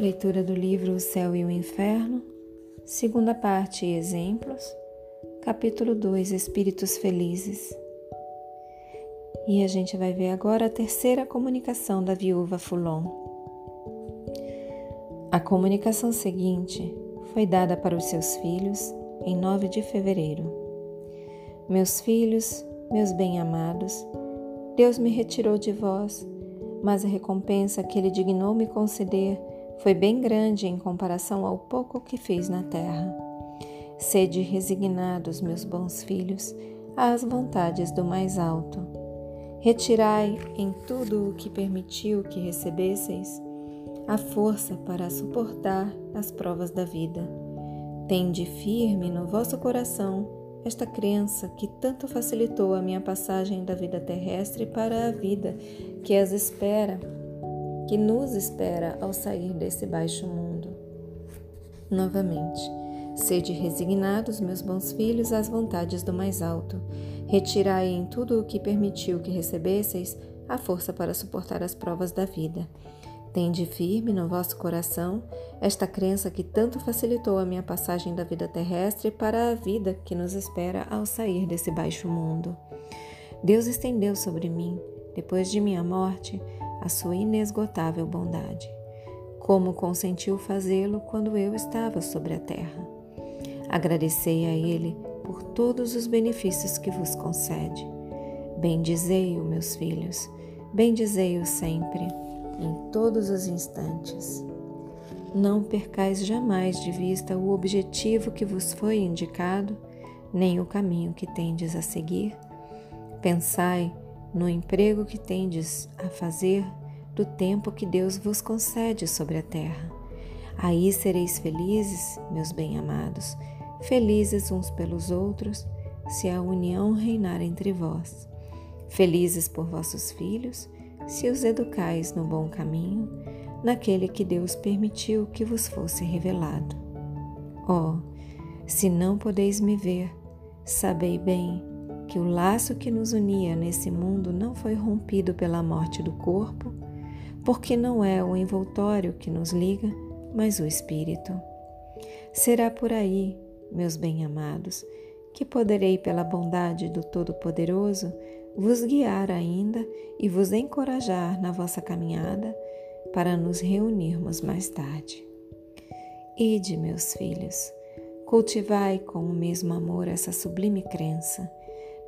Leitura do livro O Céu e o Inferno, segunda parte Exemplos, capítulo 2 Espíritos Felizes. E a gente vai ver agora a terceira comunicação da viúva Fulon. A comunicação seguinte foi dada para os seus filhos em 9 de fevereiro. Meus filhos, meus bem-amados, Deus me retirou de vós, mas a recompensa que Ele dignou me conceder foi bem grande em comparação ao pouco que fiz na terra. Sede resignados, meus bons filhos, às vontades do mais alto. Retirai em tudo o que permitiu que recebesseis a força para suportar as provas da vida. Tende firme no vosso coração esta crença que tanto facilitou a minha passagem da vida terrestre para a vida que as espera que nos espera ao sair desse baixo mundo. Novamente, sede resignados, meus bons filhos, às vontades do mais alto. Retirai em tudo o que permitiu que recebesseis a força para suportar as provas da vida. Tende firme no vosso coração esta crença que tanto facilitou a minha passagem da vida terrestre para a vida que nos espera ao sair desse baixo mundo. Deus estendeu sobre mim, depois de minha morte, a sua inesgotável bondade, como consentiu fazê-lo quando eu estava sobre a terra. Agradecei a Ele por todos os benefícios que vos concede. Bendizei-o, meus filhos, bendizei-o sempre, em todos os instantes. Não percais jamais de vista o objetivo que vos foi indicado, nem o caminho que tendes a seguir. Pensai no emprego que tendes a fazer do tempo que Deus vos concede sobre a terra. Aí sereis felizes, meus bem-amados, felizes uns pelos outros, se a união reinar entre vós. Felizes por vossos filhos, se os educais no bom caminho, naquele que Deus permitiu que vos fosse revelado. Oh, se não podeis me ver, sabei bem que o laço que nos unia nesse mundo não foi rompido pela morte do corpo, porque não é o envoltório que nos liga, mas o espírito. Será por aí, meus bem-amados, que poderei, pela bondade do Todo-Poderoso, vos guiar ainda e vos encorajar na vossa caminhada para nos reunirmos mais tarde. Ide, meus filhos, cultivai com o mesmo amor essa sublime crença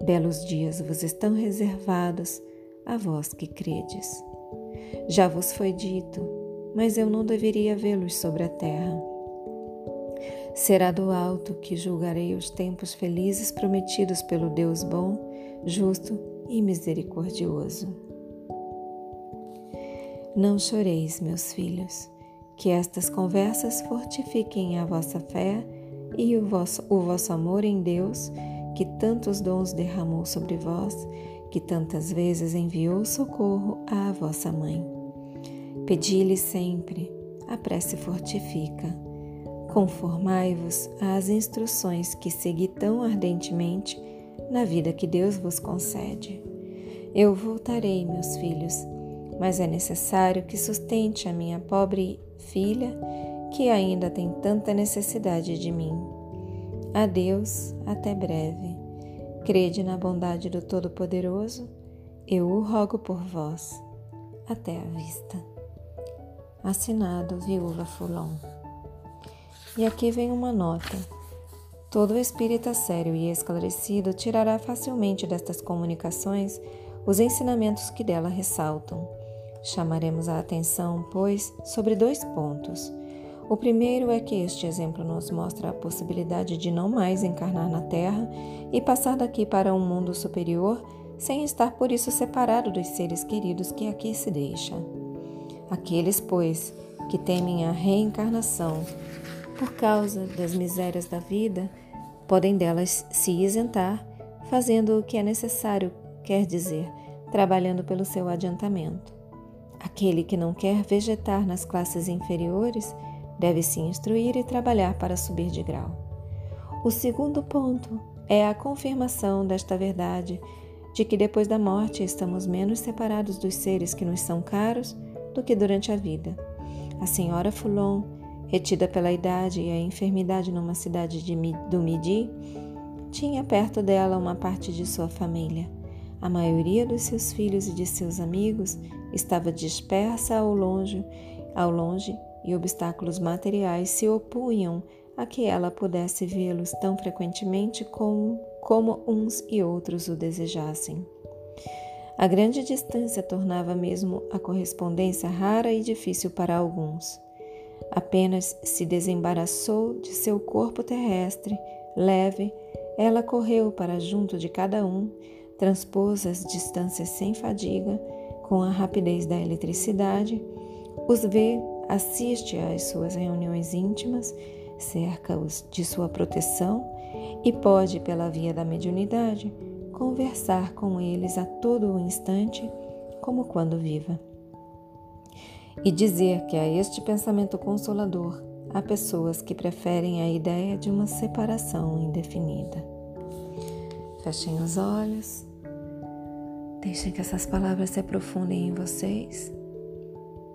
Belos dias vos estão reservados a vós que credes. Já vos foi dito, mas eu não deveria vê-los sobre a terra. Será do alto que julgarei os tempos felizes prometidos pelo Deus bom, justo e misericordioso. Não choreis, meus filhos, que estas conversas fortifiquem a vossa fé e o vosso, o vosso amor em Deus que tantos dons derramou sobre vós, que tantas vezes enviou socorro à vossa mãe. Pedi-lhe sempre, a prece fortifica. Conformai-vos às instruções que segui tão ardentemente na vida que Deus vos concede. Eu voltarei, meus filhos, mas é necessário que sustente a minha pobre filha, que ainda tem tanta necessidade de mim. Adeus, até breve. Crede na bondade do Todo-Poderoso, eu o rogo por vós. Até a vista. Assinado Viúva Fulon. E aqui vem uma nota. Todo espírita sério e esclarecido tirará facilmente destas comunicações os ensinamentos que dela ressaltam. Chamaremos a atenção, pois, sobre dois pontos o primeiro é que este exemplo nos mostra a possibilidade de não mais encarnar na Terra e passar daqui para um mundo superior sem estar por isso separado dos seres queridos que aqui se deixa. Aqueles, pois, que temem a reencarnação por causa das misérias da vida, podem delas se isentar, fazendo o que é necessário, quer dizer, trabalhando pelo seu adiantamento. Aquele que não quer vegetar nas classes inferiores, deve se instruir e trabalhar para subir de grau. O segundo ponto é a confirmação desta verdade de que depois da morte estamos menos separados dos seres que nos são caros do que durante a vida. A senhora Fulon, retida pela idade e a enfermidade numa cidade de, do Midi, tinha perto dela uma parte de sua família. A maioria dos seus filhos e de seus amigos estava dispersa ao longe, ao longe e obstáculos materiais se opunham a que ela pudesse vê-los tão frequentemente como, como uns e outros o desejassem. A grande distância tornava mesmo a correspondência rara e difícil para alguns. Apenas se desembaraçou de seu corpo terrestre, leve, ela correu para junto de cada um, transpôs as distâncias sem fadiga, com a rapidez da eletricidade, os vê, assiste às suas reuniões íntimas, cerca-os de sua proteção e pode, pela via da mediunidade, conversar com eles a todo o instante, como quando viva. E dizer que a este pensamento consolador há pessoas que preferem a ideia de uma separação indefinida. Fechem os olhos, deixem que essas palavras se aprofundem em vocês.